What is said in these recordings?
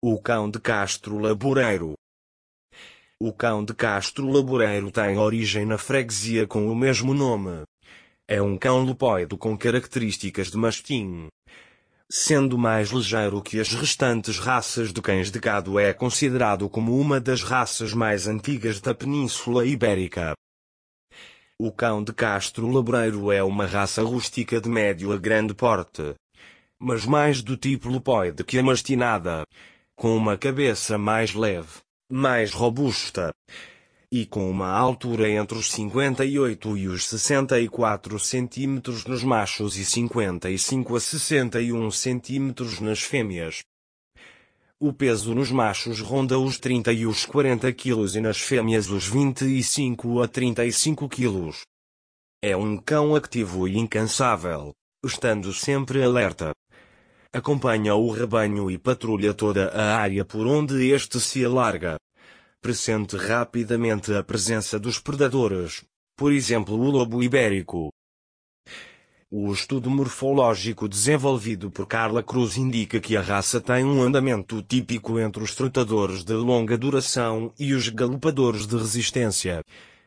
O cão de Castro Laboreiro. O cão de Castro Laboreiro tem origem na freguesia com o mesmo nome. É um cão lupoide com características de mastim. Sendo mais ligeiro que as restantes raças de cães de gado é considerado como uma das raças mais antigas da Península Ibérica. O cão de Castro Laboreiro é uma raça rústica de médio a grande porte, mas mais do tipo lupoide que a mastinada com uma cabeça mais leve, mais robusta e com uma altura entre os 58 e os 64 centímetros nos machos e 55 a 61 centímetros nas fêmeas. O peso nos machos ronda os 30 e os 40 quilos e nas fêmeas os 25 a 35 quilos. É um cão ativo e incansável, estando sempre alerta, acompanha o rebanho e patrulha toda a área por onde este se alarga. Pressente rapidamente a presença dos predadores, por exemplo o lobo ibérico. O estudo morfológico desenvolvido por Carla Cruz indica que a raça tem um andamento típico entre os trotadores de longa duração e os galopadores de resistência,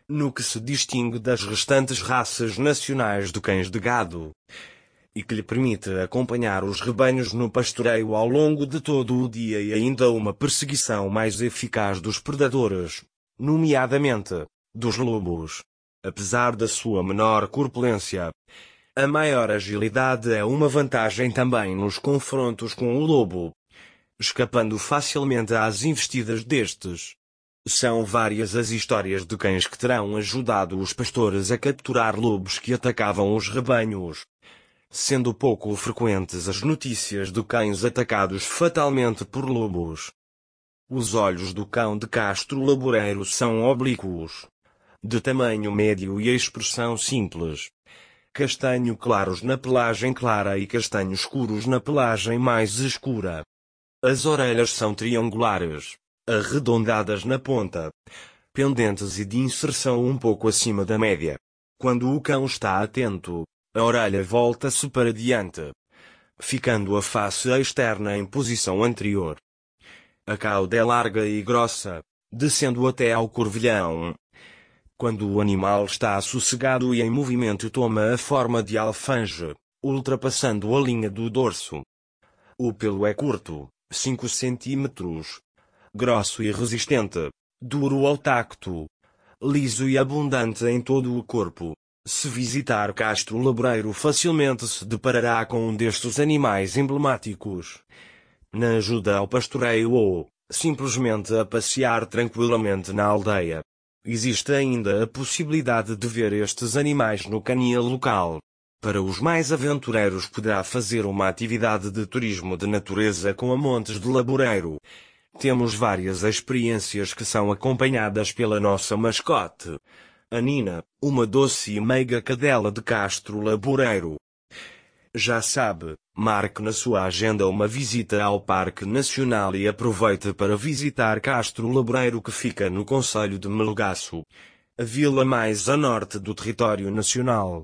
no que se distingue das restantes raças nacionais de cães de gado e que lhe permite acompanhar os rebanhos no pastoreio ao longo de todo o dia e ainda uma perseguição mais eficaz dos predadores, nomeadamente dos lobos. Apesar da sua menor corpulência, a maior agilidade é uma vantagem também nos confrontos com o lobo, escapando facilmente às investidas destes. São várias as histórias de cães que terão ajudado os pastores a capturar lobos que atacavam os rebanhos sendo pouco frequentes as notícias de cães atacados fatalmente por lobos. Os olhos do cão de Castro Laboreiro são oblíquos, de tamanho médio e expressão simples. Castanho claros na pelagem clara e castanho escuros na pelagem mais escura. As orelhas são triangulares, arredondadas na ponta, pendentes e de inserção um pouco acima da média. Quando o cão está atento, a orelha volta-se para diante, ficando a face externa em posição anterior. A cauda é larga e grossa, descendo até ao corvilhão. Quando o animal está sossegado e em movimento toma a forma de alfange, ultrapassando a linha do dorso. O pelo é curto, 5 cm, grosso e resistente, duro ao tacto, liso e abundante em todo o corpo. Se visitar Castro Laboreiro facilmente se deparará com um destes animais emblemáticos. Na ajuda ao pastoreio ou, simplesmente a passear tranquilamente na aldeia. Existe ainda a possibilidade de ver estes animais no canil local. Para os mais aventureiros poderá fazer uma atividade de turismo de natureza com a Montes de Laboreiro. Temos várias experiências que são acompanhadas pela nossa mascote. A Nina, uma doce e meiga cadela de Castro Laboreiro. Já sabe, marque na sua agenda uma visita ao Parque Nacional e aproveite para visitar Castro Laboreiro que fica no Conselho de Melgaço, a vila mais a norte do território nacional.